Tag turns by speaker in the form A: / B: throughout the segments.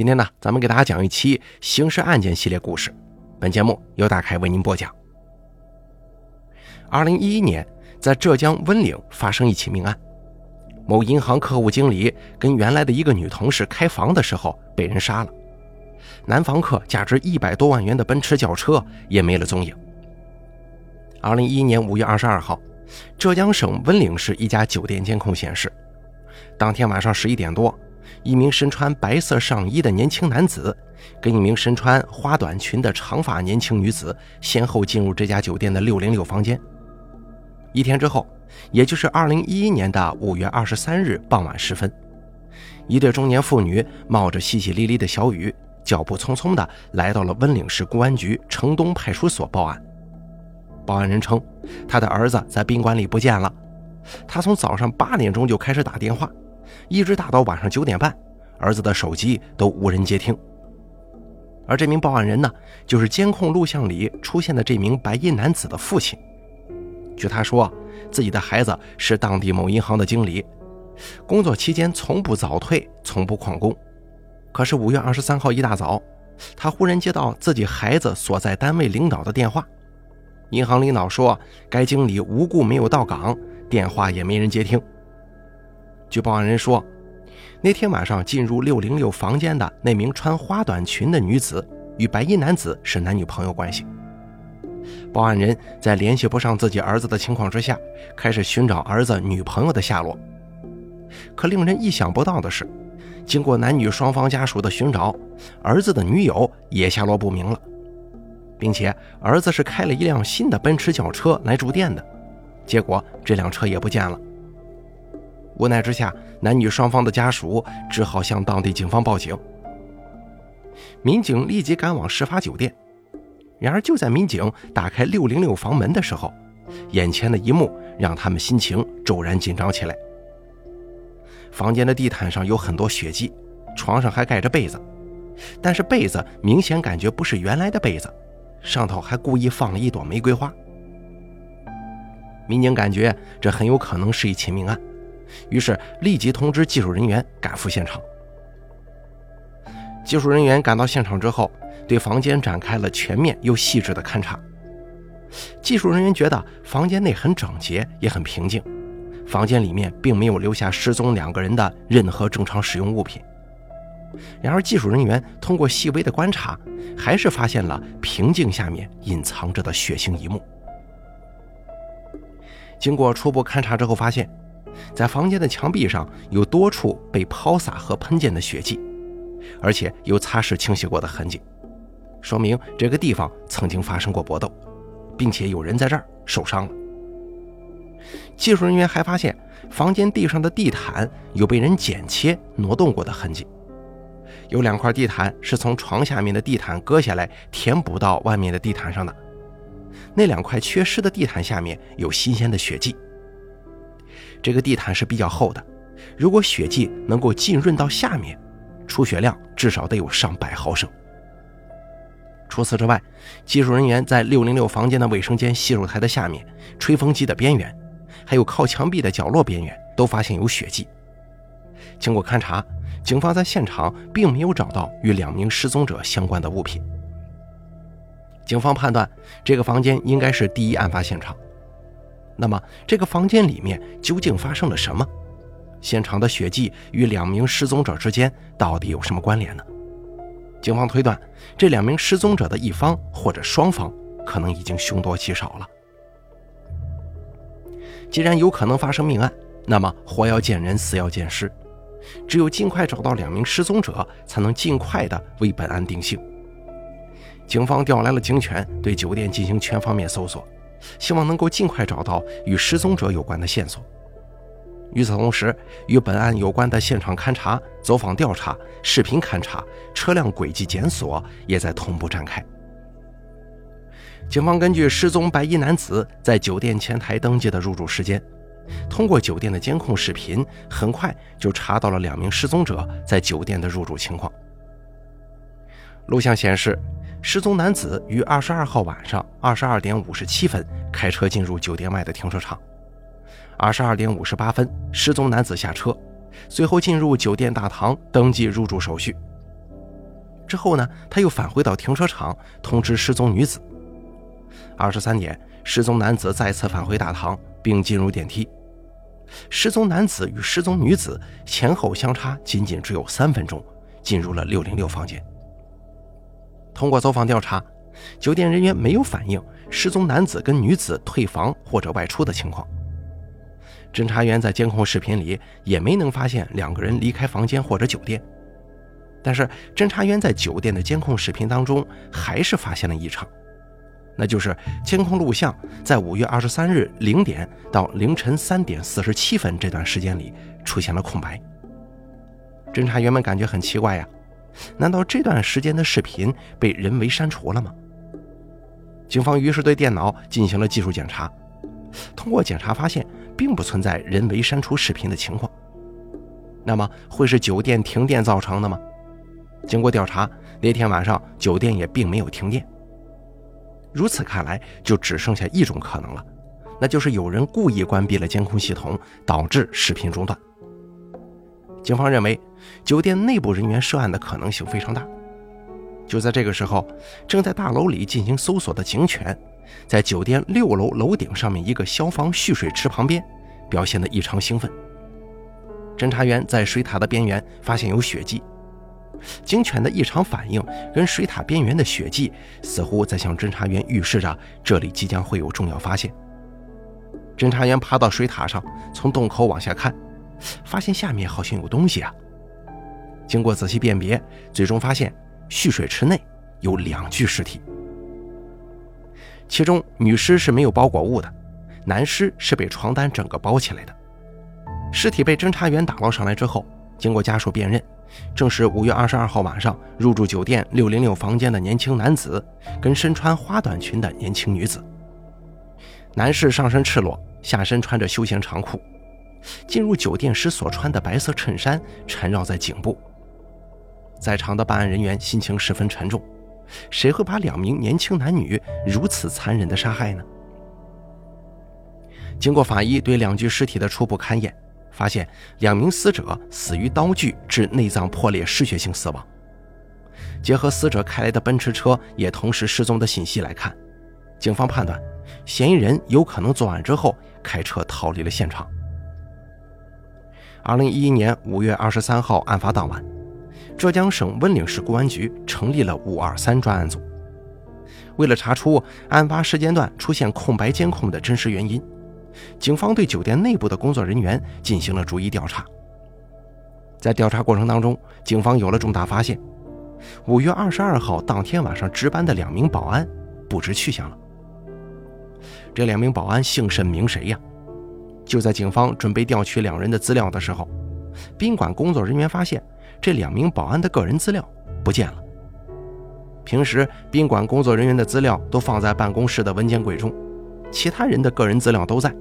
A: 今天呢，咱们给大家讲一期刑事案件系列故事。本节目由大凯为您播讲。二零一一年，在浙江温岭发生一起命案，某银行客户经理跟原来的一个女同事开房的时候被人杀了，男房客价值一百多万元的奔驰轿车也没了踪影。二零一一年五月二十二号，浙江省温岭市一家酒店监控显示，当天晚上十一点多。一名身穿白色上衣的年轻男子，跟一名身穿花短裙的长发年轻女子先后进入这家酒店的六零六房间。一天之后，也就是二零一一年的五月二十三日傍晚时分，一对中年妇女冒着淅淅沥沥的小雨，脚步匆匆地来到了温岭市公安局城东派出所报案。报案人称，他的儿子在宾馆里不见了，他从早上八点钟就开始打电话。一直打到晚上九点半，儿子的手机都无人接听。而这名报案人呢，就是监控录像里出现的这名白衣男子的父亲。据他说，自己的孩子是当地某银行的经理，工作期间从不早退，从不旷工。可是五月二十三号一大早，他忽然接到自己孩子所在单位领导的电话，银行领导说该经理无故没有到岗，电话也没人接听。据报案人说，那天晚上进入六零六房间的那名穿花短裙的女子与白衣男子是男女朋友关系。报案人在联系不上自己儿子的情况之下，开始寻找儿子女朋友的下落。可令人意想不到的是，经过男女双方家属的寻找，儿子的女友也下落不明了，并且儿子是开了一辆新的奔驰轿车来住店的，结果这辆车也不见了。无奈之下，男女双方的家属只好向当地警方报警。民警立即赶往事发酒店。然而，就在民警打开六零六房门的时候，眼前的一幕让他们心情骤然紧张起来。房间的地毯上有很多血迹，床上还盖着被子，但是被子明显感觉不是原来的被子，上头还故意放了一朵玫瑰花。民警感觉这很有可能是一起命案。于是立即通知技术人员赶赴现场。技术人员赶到现场之后，对房间展开了全面又细致的勘查。技术人员觉得房间内很整洁，也很平静，房间里面并没有留下失踪两个人的任何正常使用物品。然而，技术人员通过细微的观察，还是发现了平静下面隐藏着的血腥一幕。经过初步勘查之后，发现。在房间的墙壁上有多处被抛洒和喷溅的血迹，而且有擦拭清洗过的痕迹，说明这个地方曾经发生过搏斗，并且有人在这儿受伤了。技术人员还发现房间地上的地毯有被人剪切挪动过的痕迹，有两块地毯是从床下面的地毯割下来填补到外面的地毯上的，那两块缺失的地毯下面有新鲜的血迹。这个地毯是比较厚的，如果血迹能够浸润到下面，出血量至少得有上百毫升。除此之外，技术人员在六零六房间的卫生间洗手台的下面、吹风机的边缘，还有靠墙壁的角落边缘，都发现有血迹。经过勘查，警方在现场并没有找到与两名失踪者相关的物品。警方判断，这个房间应该是第一案发现场。那么，这个房间里面究竟发生了什么？现场的血迹与两名失踪者之间到底有什么关联呢？警方推断，这两名失踪者的一方或者双方可能已经凶多吉少了。既然有可能发生命案，那么活要见人，死要见尸，只有尽快找到两名失踪者，才能尽快的为本案定性。警方调来了警犬，对酒店进行全方面搜索。希望能够尽快找到与失踪者有关的线索。与此同时，与本案有关的现场勘查、走访调查、视频勘查、车辆轨迹检索也在同步展开。警方根据失踪白衣男子在酒店前台登记的入住时间，通过酒店的监控视频，很快就查到了两名失踪者在酒店的入住情况。录像显示。失踪男子于二十二号晚上二十二点五十七分开车进入酒店外的停车场。二十二点五十八分，失踪男子下车，随后进入酒店大堂登记入住手续。之后呢，他又返回到停车场通知失踪女子。二十三点，失踪男子再次返回大堂，并进入电梯。失踪男子与失踪女子前后相差仅仅只有三分钟，进入了六零六房间。通过走访调查，酒店人员没有反映失踪男子跟女子退房或者外出的情况。侦查员在监控视频里也没能发现两个人离开房间或者酒店。但是，侦查员在酒店的监控视频当中还是发现了异常。那就是监控录像在五月二十三日零点到凌晨三点四十七分这段时间里出现了空白。侦查员们感觉很奇怪呀，难道这段时间的视频被人为删除了吗？警方于是对电脑进行了技术检查，通过检查发现并不存在人为删除视频的情况。那么会是酒店停电造成的吗？经过调查，那天晚上酒店也并没有停电。如此看来，就只剩下一种可能了，那就是有人故意关闭了监控系统，导致视频中断。警方认为，酒店内部人员涉案的可能性非常大。就在这个时候，正在大楼里进行搜索的警犬，在酒店六楼楼顶上面一个消防蓄水池旁边，表现得异常兴奋。侦查员在水塔的边缘发现有血迹。警犬的异常反应跟水塔边缘的血迹，似乎在向侦查员预示着这里即将会有重要发现。侦查员爬到水塔上，从洞口往下看，发现下面好像有东西啊。经过仔细辨别，最终发现蓄水池内有两具尸体，其中女尸是没有包裹物的，男尸是被床单整个包起来的。尸体被侦查员打捞上来之后，经过家属辨认。正是五月二十二号晚上入住酒店六零六房间的年轻男子，跟身穿花短裙的年轻女子。男士上身赤裸，下身穿着休闲长裤，进入酒店时所穿的白色衬衫缠绕在颈部。在场的办案人员心情十分沉重，谁会把两名年轻男女如此残忍的杀害呢？经过法医对两具尸体的初步勘验。发现两名死者死于刀具致内脏破裂失血性死亡。结合死者开来的奔驰车也同时失踪的信息来看，警方判断嫌疑人有可能作案之后开车逃离了现场。二零一一年五月二十三号案发当晚，浙江省温岭市公安局成立了五二三专案组，为了查出案发时间段出现空白监控的真实原因。警方对酒店内部的工作人员进行了逐一调查。在调查过程当中，警方有了重大发现：五月二十二号当天晚上值班的两名保安不知去向了。这两名保安姓甚名谁呀？就在警方准备调取两人的资料的时候，宾馆工作人员发现这两名保安的个人资料不见了。平时宾馆工作人员的资料都放在办公室的文件柜中。其他人的个人资料都在，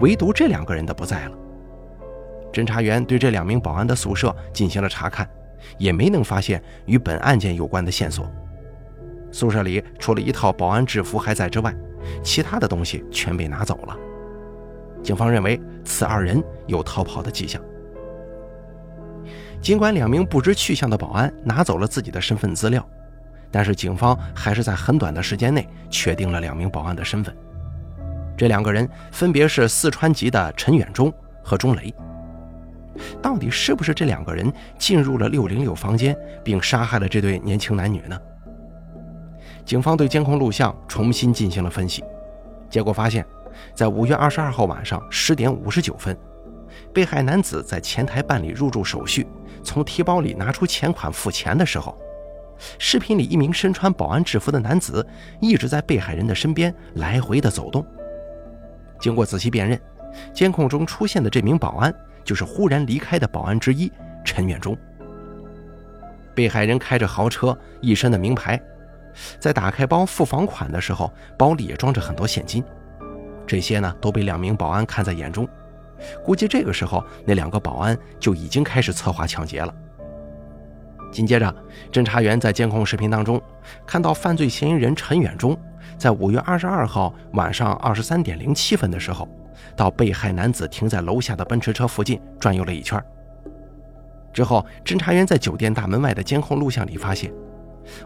A: 唯独这两个人的不在了。侦查员对这两名保安的宿舍进行了查看，也没能发现与本案件有关的线索。宿舍里除了一套保安制服还在之外，其他的东西全被拿走了。警方认为此二人有逃跑的迹象。尽管两名不知去向的保安拿走了自己的身份资料，但是警方还是在很短的时间内确定了两名保安的身份。这两个人分别是四川籍的陈远忠和钟雷。到底是不是这两个人进入了六零六房间，并杀害了这对年轻男女呢？警方对监控录像重新进行了分析，结果发现，在五月二十二号晚上十点五十九分，被害男子在前台办理入住手续，从提包里拿出钱款付钱的时候，视频里一名身穿保安制服的男子一直在被害人的身边来回的走动。经过仔细辨认，监控中出现的这名保安就是忽然离开的保安之一陈远忠。被害人开着豪车，一身的名牌，在打开包付房款的时候，包里也装着很多现金。这些呢都被两名保安看在眼中，估计这个时候那两个保安就已经开始策划抢劫了。紧接着，侦查员在监控视频当中看到犯罪嫌疑人陈远忠。在五月二十二号晚上二十三点零七分的时候，到被害男子停在楼下的奔驰车附近转悠了一圈。之后，侦查员在酒店大门外的监控录像里发现，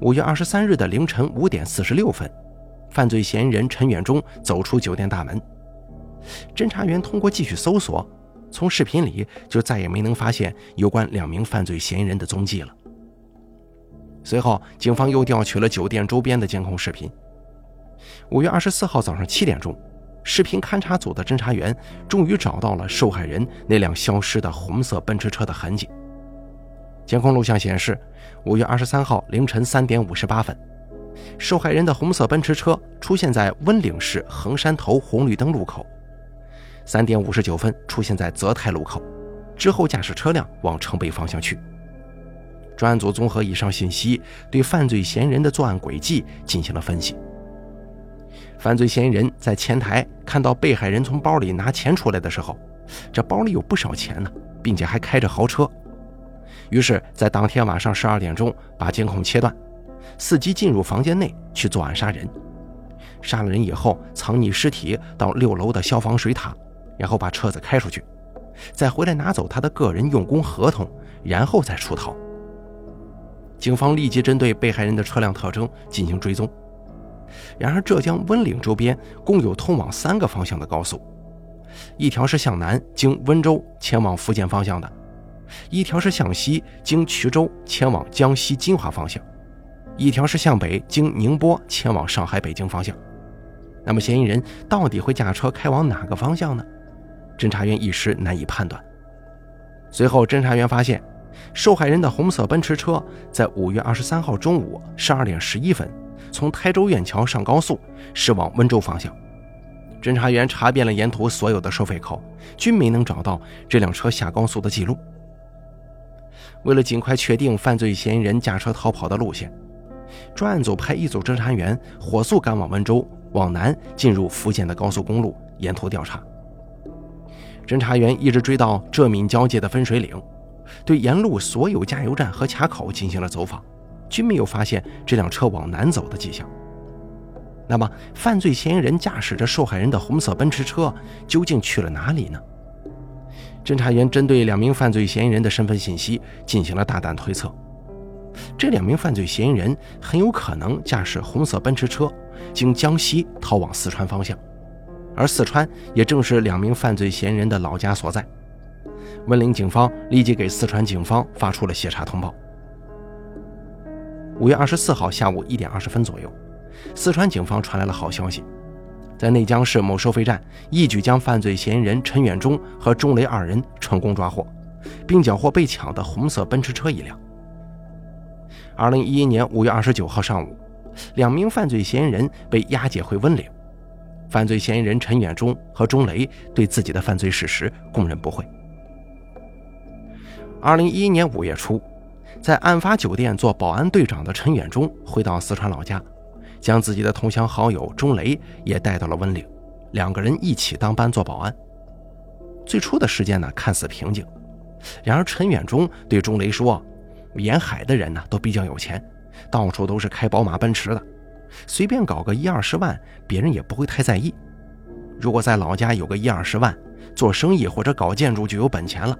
A: 五月二十三日的凌晨五点四十六分，犯罪嫌疑人陈远忠走出酒店大门。侦查员通过继续搜索，从视频里就再也没能发现有关两名犯罪嫌疑人的踪迹了。随后，警方又调取了酒店周边的监控视频。五月二十四号早上七点钟，视频勘查组的侦查员终于找到了受害人那辆消失的红色奔驰车的痕迹。监控录像显示，五月二十三号凌晨三点五十八分，受害人的红色奔驰车出现在温岭市横山头红绿灯路口；三点五十九分出现在泽泰路口，之后驾驶车辆往城北方向去。专案组综合以上信息，对犯罪嫌疑人的作案轨迹进行了分析。犯罪嫌疑人在前台看到被害人从包里拿钱出来的时候，这包里有不少钱呢，并且还开着豪车。于是，在当天晚上十二点钟，把监控切断，伺机进入房间内去作案杀人。杀了人以后，藏匿尸体到六楼的消防水塔，然后把车子开出去，再回来拿走他的个人用工合同，然后再出逃。警方立即针对被害人的车辆特征进行追踪。然而，浙江温岭周边共有通往三个方向的高速，一条是向南经温州前往福建方向的，一条是向西经衢州前往江西金华方向，一条是向北经宁波前往上海北京方向。那么，嫌疑人到底会驾车开往哪个方向呢？侦查员一时难以判断。随后，侦查员发现。受害人的红色奔驰车在五月二十三号中午十二点十一分从台州院桥上高速驶往温州方向。侦查员查遍了沿途所有的收费口，均没能找到这辆车下高速的记录。为了尽快确定犯罪嫌疑人驾车逃跑的路线，专案组派一组侦查员火速赶往温州，往南进入福建的高速公路，沿途调查。侦查员一直追到浙闽交界的分水岭。对沿路所有加油站和卡口进行了走访，均没有发现这辆车往南走的迹象。那么，犯罪嫌疑人驾驶着受害人的红色奔驰车究竟去了哪里呢？侦查员针对两名犯罪嫌疑人的身份信息进行了大胆推测，这两名犯罪嫌疑人很有可能驾驶红色奔驰车经江西逃往四川方向，而四川也正是两名犯罪嫌疑人的老家所在。温岭警方立即给四川警方发出了协查通报。五月二十四号下午一点二十分左右，四川警方传来了好消息，在内江市某收费站一举将犯罪嫌疑人陈远忠和钟雷二人成功抓获，并缴获被抢的红色奔驰车一辆。二零一一年五月二十九号上午，两名犯罪嫌疑人被押解回温岭，犯罪嫌疑人陈远忠和钟雷对自己的犯罪事实供认不讳。二零一一年五月初，在案发酒店做保安队长的陈远忠回到四川老家，将自己的同乡好友钟雷也带到了温岭，两个人一起当班做保安。最初的时间呢，看似平静。然而，陈远忠对钟雷说：“沿海的人呢，都比较有钱，到处都是开宝马、奔驰的，随便搞个一二十万，别人也不会太在意。如果在老家有个一二十万，做生意或者搞建筑就有本钱了。”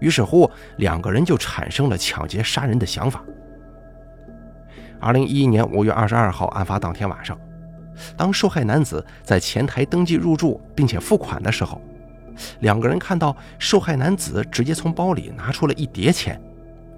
A: 于是乎，两个人就产生了抢劫杀人的想法。二零一一年五月二十二号，案发当天晚上，当受害男子在前台登记入住并且付款的时候，两个人看到受害男子直接从包里拿出了一叠钱，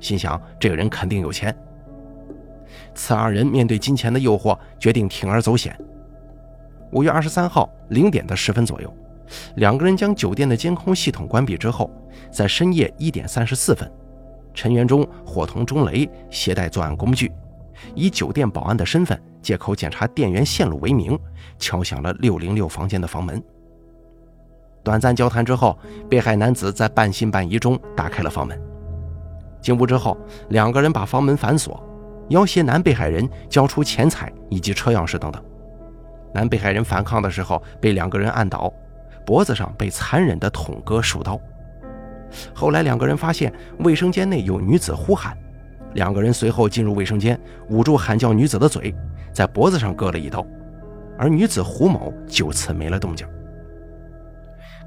A: 心想这个人肯定有钱。此二人面对金钱的诱惑，决定铤而走险。五月二十三号零点的十分左右。两个人将酒店的监控系统关闭之后，在深夜一点三十四分，陈元忠伙同钟雷携带作案工具，以酒店保安的身份，借口检查电源线路为名，敲响了六零六房间的房门。短暂交谈之后，被害男子在半信半疑中打开了房门。进屋之后，两个人把房门反锁，要挟男被害人交出钱财以及车钥匙等等。男被害人反抗的时候，被两个人按倒。脖子上被残忍地捅割数刀。后来两个人发现卫生间内有女子呼喊，两个人随后进入卫生间，捂住喊叫女子的嘴，在脖子上割了一刀，而女子胡某就此没了动静。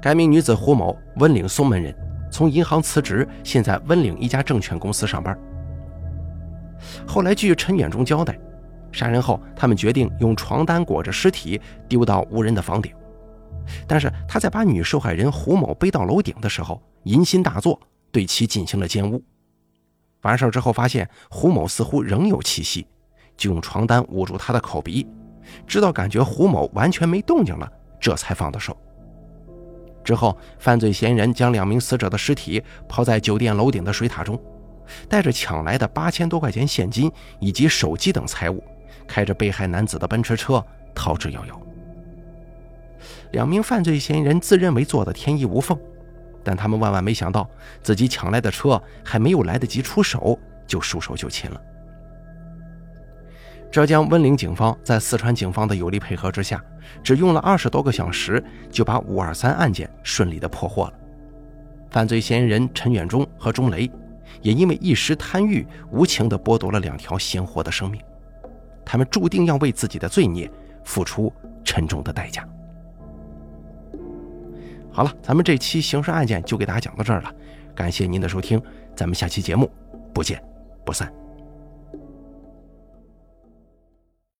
A: 该名女子胡某，温岭松门人，从银行辞职，现在温岭一家证券公司上班。后来据陈远忠交代，杀人后他们决定用床单裹着尸体丢到无人的房顶。但是他在把女受害人胡某背到楼顶的时候，淫心大作，对其进行了奸污。完事之后，发现胡某似乎仍有气息，就用床单捂住他的口鼻，直到感觉胡某完全没动静了，这才放的手。之后，犯罪嫌疑人将两名死者的尸体抛在酒店楼顶的水塔中，带着抢来的八千多块钱现金以及手机等财物，开着被害男子的奔驰车逃之夭夭。两名犯罪嫌疑人自认为做的天衣无缝，但他们万万没想到，自己抢来的车还没有来得及出手，就束手就擒了。浙江温岭警方在四川警方的有力配合之下，只用了二十多个小时，就把五二三案件顺利的破获了。犯罪嫌疑人陈远忠和钟雷，也因为一时贪欲，无情的剥夺了两条鲜活的生命，他们注定要为自己的罪孽付出沉重的代价。好了，咱们这期刑事案件就给大家讲到这儿了，感谢您的收听，咱们下期节目不见不散。